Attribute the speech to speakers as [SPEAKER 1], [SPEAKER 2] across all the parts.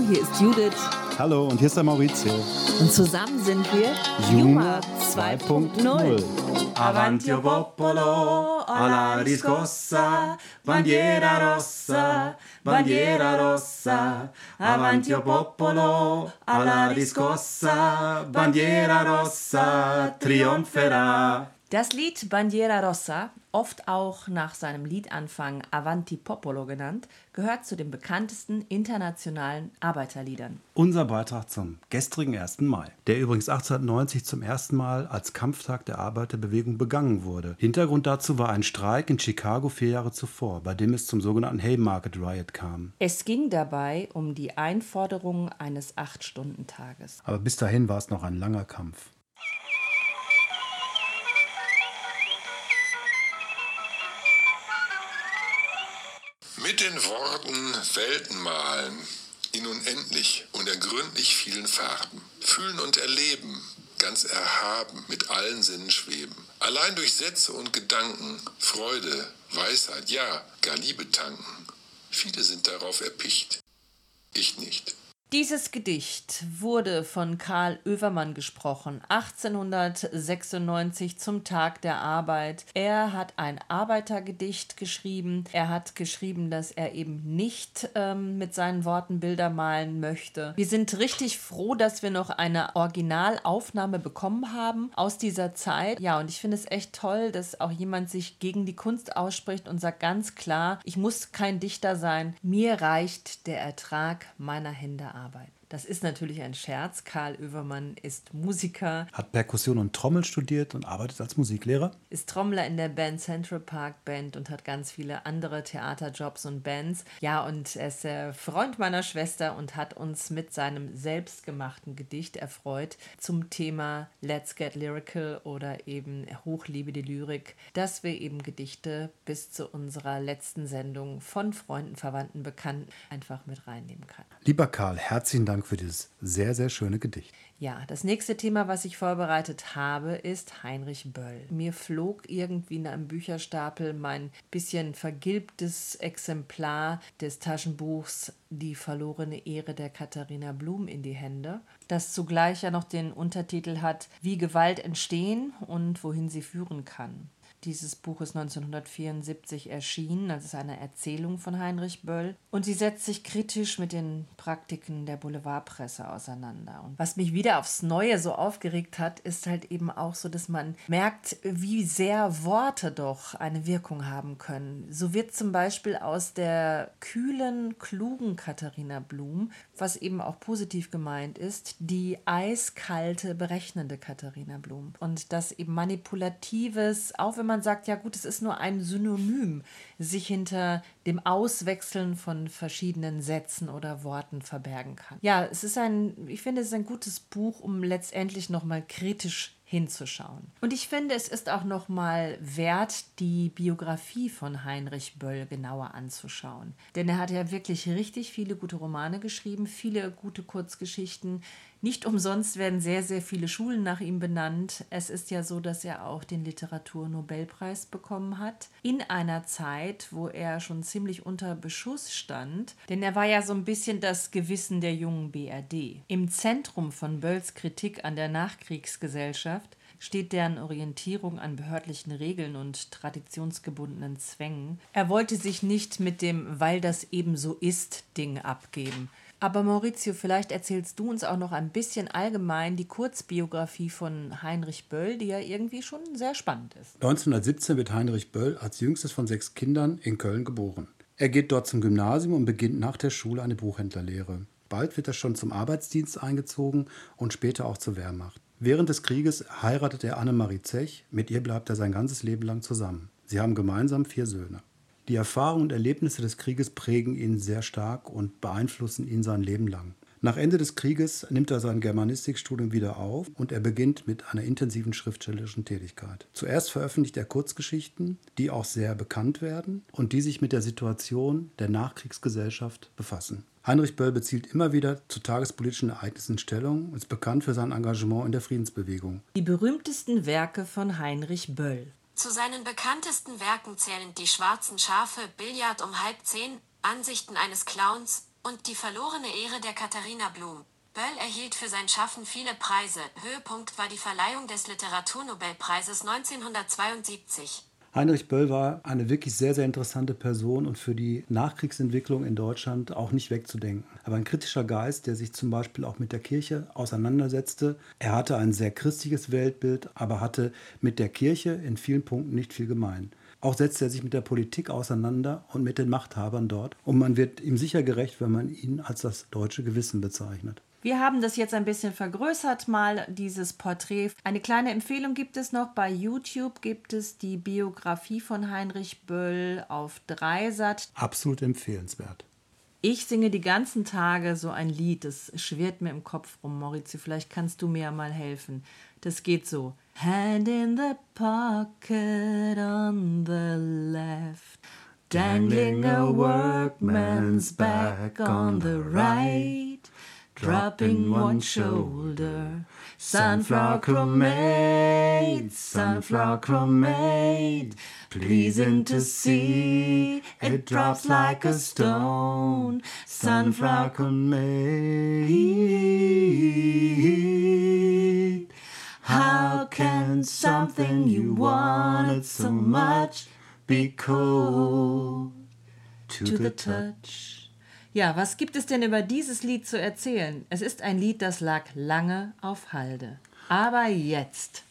[SPEAKER 1] Hallo, hier ist Judith.
[SPEAKER 2] Hallo, und hier ist der Maurizio.
[SPEAKER 1] Und zusammen sind wir
[SPEAKER 2] Juma
[SPEAKER 1] 2.0.
[SPEAKER 3] Avanti o popolo, alla riscossa, bandiera rossa, bandiera rossa. Avanti o popolo, alla riscossa, bandiera rossa, trionferà.
[SPEAKER 1] Das Lied Bandiera Rossa, oft auch nach seinem Liedanfang Avanti Popolo genannt, gehört zu den bekanntesten internationalen Arbeiterliedern.
[SPEAKER 2] Unser Beitrag zum gestrigen 1. Mai, der übrigens 1890 zum ersten Mal als Kampftag der Arbeiterbewegung begangen wurde. Hintergrund dazu war ein Streik in Chicago vier Jahre zuvor, bei dem es zum sogenannten Haymarket Riot kam.
[SPEAKER 1] Es ging dabei um die Einforderung eines Acht-Stunden-Tages.
[SPEAKER 2] Aber bis dahin war es noch ein langer Kampf.
[SPEAKER 4] Mit den Worten Welten malen, in unendlich und ergründlich vielen Farben. Fühlen und erleben, ganz erhaben, mit allen Sinnen schweben. Allein durch Sätze und Gedanken, Freude, Weisheit, ja, gar Liebe tanken. Viele sind darauf erpicht. Ich nicht.
[SPEAKER 1] Dieses Gedicht wurde von Karl Oevermann gesprochen, 1896 zum Tag der Arbeit. Er hat ein Arbeitergedicht geschrieben. Er hat geschrieben, dass er eben nicht ähm, mit seinen Worten Bilder malen möchte. Wir sind richtig froh, dass wir noch eine Originalaufnahme bekommen haben aus dieser Zeit. Ja, und ich finde es echt toll, dass auch jemand sich gegen die Kunst ausspricht und sagt ganz klar, ich muss kein Dichter sein. Mir reicht der Ertrag meiner Hände Arbeit. Das ist natürlich ein Scherz. Karl Oevermann ist Musiker,
[SPEAKER 2] Hat Perkussion und Trommel studiert und arbeitet als Musiklehrer.
[SPEAKER 1] ist Trommler in der Band Central Park Band und hat ganz viele andere Theaterjobs und Bands. Ja, und er ist der Freund meiner Schwester und hat uns mit seinem selbstgemachten Gedicht erfreut zum Thema Let's Get Lyrical oder eben Hochliebe die Lyrik, dass wir eben Gedichte bis zu unserer letzten Sendung von Freunden, Verwandten, Bekannten einfach mit reinnehmen kann.
[SPEAKER 2] Lieber Karl, herzlichen Dank für dieses sehr, sehr schöne Gedicht.
[SPEAKER 1] Ja, das nächste Thema, was ich vorbereitet habe, ist Heinrich Böll. Mir flog irgendwie in einem Bücherstapel mein bisschen vergilbtes Exemplar des Taschenbuchs Die verlorene Ehre der Katharina Blum in die Hände, das zugleich ja noch den Untertitel hat Wie Gewalt entstehen und wohin sie führen kann. Dieses Buch ist 1974 erschienen, das ist eine Erzählung von Heinrich Böll und sie setzt sich kritisch mit den Praktiken der Boulevardpresse auseinander. Und was mich wieder aufs Neue so aufgeregt hat, ist halt eben auch so, dass man merkt, wie sehr Worte doch eine Wirkung haben können. So wird zum Beispiel aus der kühlen, klugen Katharina Blum, was eben auch positiv gemeint ist, die eiskalte, berechnende Katharina Blum. Und das eben manipulatives, auch wenn man sagt, ja gut, es ist nur ein Synonym, sich hinter dem Auswechseln von verschiedenen Sätzen oder Worten verbergen kann. Ja, es ist ein, ich finde, es ist ein gutes Buch, um letztendlich nochmal kritisch hinzuschauen. Und ich finde, es ist auch nochmal wert, die Biografie von Heinrich Böll genauer anzuschauen. Denn er hat ja wirklich richtig viele gute Romane geschrieben, viele gute Kurzgeschichten. Nicht umsonst werden sehr, sehr viele Schulen nach ihm benannt. Es ist ja so, dass er auch den Literaturnobelpreis bekommen hat. In einer Zeit, wo er schon ziemlich unter Beschuss stand. Denn er war ja so ein bisschen das Gewissen der jungen BRD. Im Zentrum von Bölls Kritik an der Nachkriegsgesellschaft steht deren Orientierung an behördlichen Regeln und traditionsgebundenen Zwängen. Er wollte sich nicht mit dem Weil das eben so ist Ding abgeben. Aber Maurizio, vielleicht erzählst du uns auch noch ein bisschen allgemein die Kurzbiografie von Heinrich Böll, die ja irgendwie schon sehr spannend ist.
[SPEAKER 2] 1917 wird Heinrich Böll als jüngstes von sechs Kindern in Köln geboren. Er geht dort zum Gymnasium und beginnt nach der Schule eine Buchhändlerlehre. Bald wird er schon zum Arbeitsdienst eingezogen und später auch zur Wehrmacht. Während des Krieges heiratet er Annemarie Zech, mit ihr bleibt er sein ganzes Leben lang zusammen. Sie haben gemeinsam vier Söhne. Die Erfahrungen und Erlebnisse des Krieges prägen ihn sehr stark und beeinflussen ihn sein Leben lang. Nach Ende des Krieges nimmt er sein Germanistikstudium wieder auf und er beginnt mit einer intensiven schriftstellerischen Tätigkeit. Zuerst veröffentlicht er Kurzgeschichten, die auch sehr bekannt werden und die sich mit der Situation der Nachkriegsgesellschaft befassen. Heinrich Böll bezieht immer wieder zu tagespolitischen Ereignissen Stellung und ist bekannt für sein Engagement in der Friedensbewegung.
[SPEAKER 1] Die berühmtesten Werke von Heinrich Böll.
[SPEAKER 5] Zu seinen bekanntesten Werken zählen Die schwarzen Schafe, Billard um halb zehn, Ansichten eines Clowns, Und die verlorene Ehre der Katharina Blum. Böll erhielt für sein Schaffen viele Preise. Höhepunkt war die Verleihung des Literaturnobelpreises 1972.
[SPEAKER 2] Heinrich Böll war eine wirklich sehr, sehr interessante Person und für die Nachkriegsentwicklung in Deutschland auch nicht wegzudenken. Aber ein kritischer Geist, der sich zum Beispiel auch mit der Kirche auseinandersetzte. Er hatte ein sehr christliches Weltbild, aber hatte mit der Kirche in vielen Punkten nicht viel gemein. Auch setzte er sich mit der Politik auseinander und mit den Machthabern dort. Und man wird ihm sicher gerecht, wenn man ihn als das deutsche Gewissen bezeichnet.
[SPEAKER 1] Wir haben das jetzt ein bisschen vergrößert, mal dieses Porträt. Eine kleine Empfehlung gibt es noch. Bei YouTube gibt es die Biografie von Heinrich Böll auf Dreisat.
[SPEAKER 2] Absolut empfehlenswert.
[SPEAKER 1] Ich singe die ganzen Tage so ein Lied, das schwirrt mir im Kopf rum, Maurizio. Vielleicht kannst du mir ja mal helfen. Das geht so. Hand in the pocket on the left. Dangling a workman's back on the right. dropping one shoulder. Sunflower chromate, sunflower chromate, pleasing to see. It drops like a stone. Sunflower chromate. Can something you wanted so much be cold to the touch? Ja, was gibt es denn über dieses Lied zu erzählen? Es ist ein Lied, das lag lange auf Halde. Aber jetzt.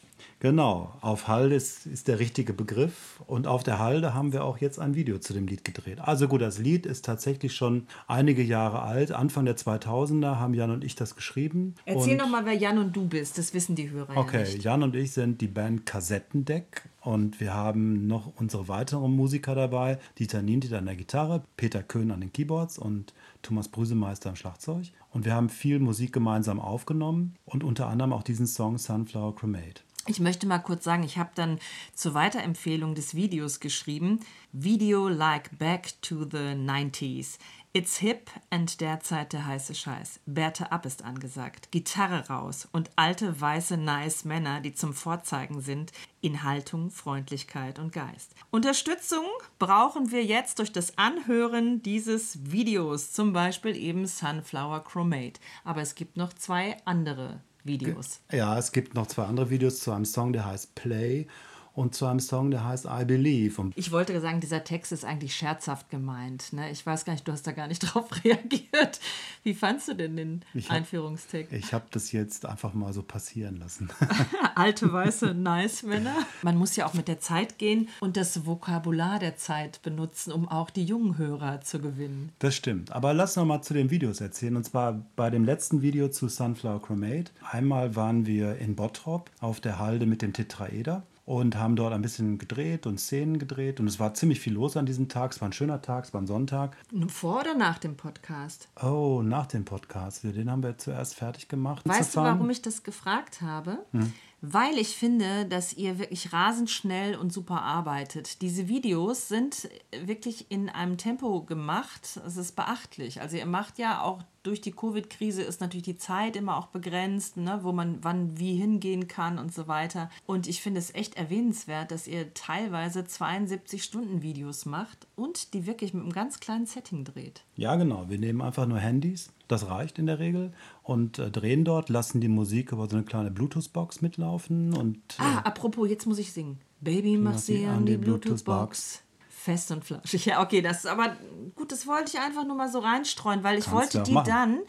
[SPEAKER 2] Genau, auf Halde ist, ist, der richtige Begriff und auf der Halde haben wir auch jetzt ein Video zu dem Lied gedreht. Also gut, das Lied ist tatsächlich schon einige Jahre alt. Anfang der 2000er haben Jan und ich das geschrieben.
[SPEAKER 1] Erzähl doch mal, wer Jan und du bist, das wissen die Hörer
[SPEAKER 2] Okay,
[SPEAKER 1] ja.
[SPEAKER 2] Jan und ich sind die Band Kassettendeck und wir haben noch unsere weiteren Musiker dabei. Dieter Nientit an der Gitarre, Peter Köhn an den Keyboards und Thomas Brüsemeister am Schlagzeug. Und wir haben viel Musik gemeinsam aufgenommen und unter anderem auch diesen Song Sunflower Cremate.
[SPEAKER 1] Ich möchte mal kurz sagen, ich habe dann zur Weiterempfehlung des Videos geschrieben, Video like back to the 90s. It's hip and derzeit der heiße Scheiß. Bärte ab ist angesagt, Gitarre raus und alte weiße nice Männer, die zum Vorzeigen sind in Haltung, Freundlichkeit und Geist. Unterstützung brauchen wir jetzt durch das Anhören dieses Videos, zum Beispiel eben Sunflower Chromate. Aber es gibt noch zwei andere Videos.
[SPEAKER 2] Ja, es gibt noch zwei andere Videos zu einem Song, der heißt Play und zu einem Song, der heißt I Believe. Und
[SPEAKER 1] ich wollte sagen, dieser Text ist eigentlich scherzhaft gemeint. Ne? Ich weiß gar nicht, du hast da gar nicht drauf reagiert. Wie fandst du denn den
[SPEAKER 2] ich
[SPEAKER 1] hab, Einführungstext?
[SPEAKER 2] Ich habe das jetzt einfach mal so passieren lassen.
[SPEAKER 1] Alte, weiße Nice-Männer. Man muss ja auch mit der Zeit gehen und das Vokabular der Zeit benutzen, um auch die jungen Hörer zu gewinnen.
[SPEAKER 2] Das stimmt. Aber lass noch mal zu den Videos erzählen. Und zwar bei dem letzten Video zu Sunflower Chromate. Einmal waren wir in Bottrop auf der Halde mit dem Tetraeder und haben dort ein bisschen gedreht und Szenen gedreht. Und es war ziemlich viel los an diesem Tag. Es war ein schöner Tag, es war ein Sonntag.
[SPEAKER 1] Vor oder nach dem Podcast?
[SPEAKER 2] Oh, nach dem Podcast. Den haben wir zuerst fertig gemacht.
[SPEAKER 1] Weißt du, warum ich das gefragt habe? Hm weil ich finde, dass ihr wirklich rasend schnell und super arbeitet. Diese Videos sind wirklich in einem Tempo gemacht. Es ist beachtlich. Also ihr macht ja auch durch die Covid-Krise ist natürlich die Zeit immer auch begrenzt, ne, wo man wann wie hingehen kann und so weiter. Und ich finde es echt erwähnenswert, dass ihr teilweise 72 Stunden Videos macht und die wirklich mit einem ganz kleinen Setting dreht.
[SPEAKER 2] Ja, genau. Wir nehmen einfach nur Handys das reicht in der Regel. Und äh, drehen dort, lassen die Musik über so eine kleine Bluetooth-Box mitlaufen. Und,
[SPEAKER 1] äh, ah, apropos, jetzt muss ich singen. Baby, mach sie an die, die Bluetooth-Box. Fest und flauschig. Ja, okay, das ist aber gut, das wollte ich einfach nur mal so reinstreuen, weil ich Kannst wollte die machen. dann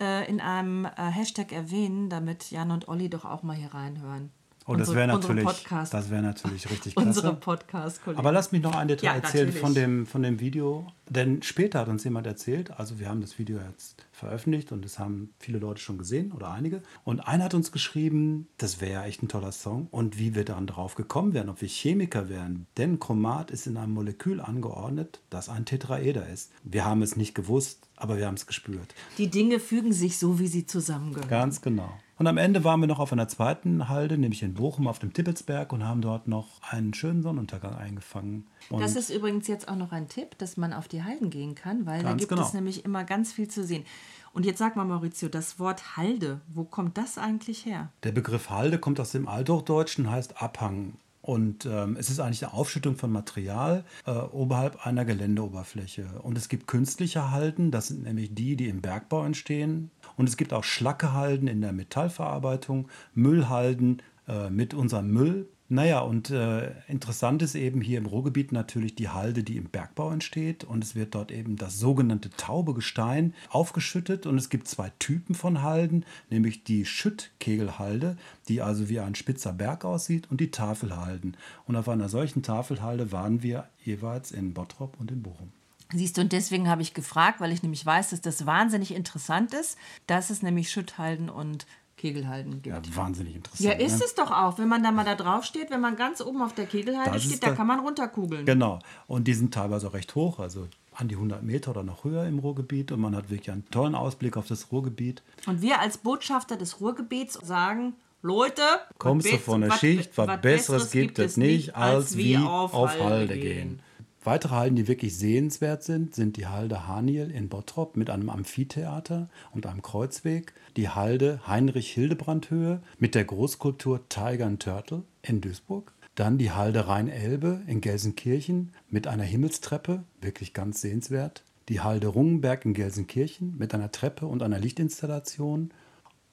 [SPEAKER 1] äh, in einem äh, Hashtag erwähnen, damit Jan und Olli doch auch mal hier reinhören.
[SPEAKER 2] Oh, das wäre natürlich, das wäre natürlich richtig klasse.
[SPEAKER 1] Unsere Podcast-Kollegen.
[SPEAKER 2] Aber lass mich noch ein Detail ja, erzählen von dem, von dem Video. Denn später hat uns jemand erzählt, also wir haben das Video jetzt veröffentlicht und das haben viele Leute schon gesehen oder einige. Und einer hat uns geschrieben, das wäre ja echt ein toller Song und wie wir dann drauf gekommen wären, ob wir Chemiker wären. Denn Chromat ist in einem Molekül angeordnet, das ein Tetraeder ist. Wir haben es nicht gewusst, aber wir haben es gespürt.
[SPEAKER 1] Die Dinge fügen sich so, wie sie zusammengehören.
[SPEAKER 2] Ganz genau. Und am Ende waren wir noch auf einer zweiten Halde, nämlich in Bochum auf dem Tippelsberg und haben dort noch einen schönen Sonnenuntergang eingefangen.
[SPEAKER 1] Und das ist übrigens jetzt auch noch ein Tipp, dass man auf die Halden gehen kann, weil da gibt genau. es nämlich immer ganz viel zu sehen. Und jetzt sag mal, Maurizio, das Wort Halde, wo kommt das eigentlich her?
[SPEAKER 2] Der Begriff Halde kommt aus dem Althochdeutschen, heißt Abhang. Und ähm, es ist eigentlich eine Aufschüttung von Material äh, oberhalb einer Geländeoberfläche. Und es gibt künstliche Halden, das sind nämlich die, die im Bergbau entstehen. Und es gibt auch Schlackehalden in der Metallverarbeitung, Müllhalden äh, mit unserem Müll, naja, und äh, interessant ist eben hier im Ruhrgebiet natürlich die Halde, die im Bergbau entsteht. Und es wird dort eben das sogenannte taube Gestein aufgeschüttet. Und es gibt zwei Typen von Halden, nämlich die Schüttkegelhalde, die also wie ein spitzer Berg aussieht, und die Tafelhalden. Und auf einer solchen Tafelhalde waren wir jeweils in Bottrop und in Bochum.
[SPEAKER 1] Siehst du, und deswegen habe ich gefragt, weil ich nämlich weiß, dass das wahnsinnig interessant ist, dass es nämlich Schütthalden und Kegelhalden gibt.
[SPEAKER 2] Ja, wahnsinnig interessant.
[SPEAKER 1] Ja, ist ne? es doch auch, wenn man da mal da drauf steht, wenn man ganz oben auf der Kegelhalde das steht, da kann man runterkugeln.
[SPEAKER 2] Genau, und die sind teilweise recht hoch, also an die 100 Meter oder noch höher im Ruhrgebiet und man hat wirklich einen tollen Ausblick auf das Ruhrgebiet.
[SPEAKER 1] Und wir als Botschafter des Ruhrgebiets sagen, Leute,
[SPEAKER 2] kommst du von der Schicht, was, was Besseres gibt es nicht, als wie auf, auf Halde gehen. gehen. Weitere Hallen, die wirklich sehenswert sind, sind die Halde Haniel in Bottrop mit einem Amphitheater und einem Kreuzweg, die Halde Heinrich-Hildebrand-Höhe mit der Großkultur Tiger and Turtle in Duisburg, dann die Halde Rhein-Elbe in Gelsenkirchen mit einer Himmelstreppe, wirklich ganz sehenswert, die Halde Rungenberg in Gelsenkirchen mit einer Treppe und einer Lichtinstallation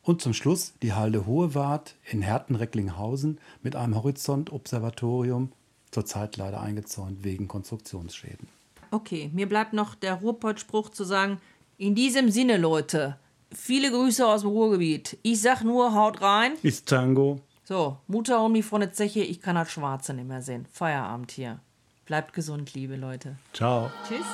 [SPEAKER 2] und zum Schluss die Halde Hohewart in Herten-Recklinghausen mit einem Horizontobservatorium zurzeit leider eingezäunt wegen Konstruktionsschäden.
[SPEAKER 1] Okay, mir bleibt noch der Ruhrpott-Spruch zu sagen, in diesem Sinne, Leute, viele Grüße aus dem Ruhrgebiet. Ich sag nur, haut rein.
[SPEAKER 2] Ist Tango.
[SPEAKER 1] So, Mutter und mich von der Zeche, ich kann das Schwarze nicht mehr sehen. Feierabend hier. Bleibt gesund, liebe Leute.
[SPEAKER 2] Ciao.
[SPEAKER 1] Tschüss.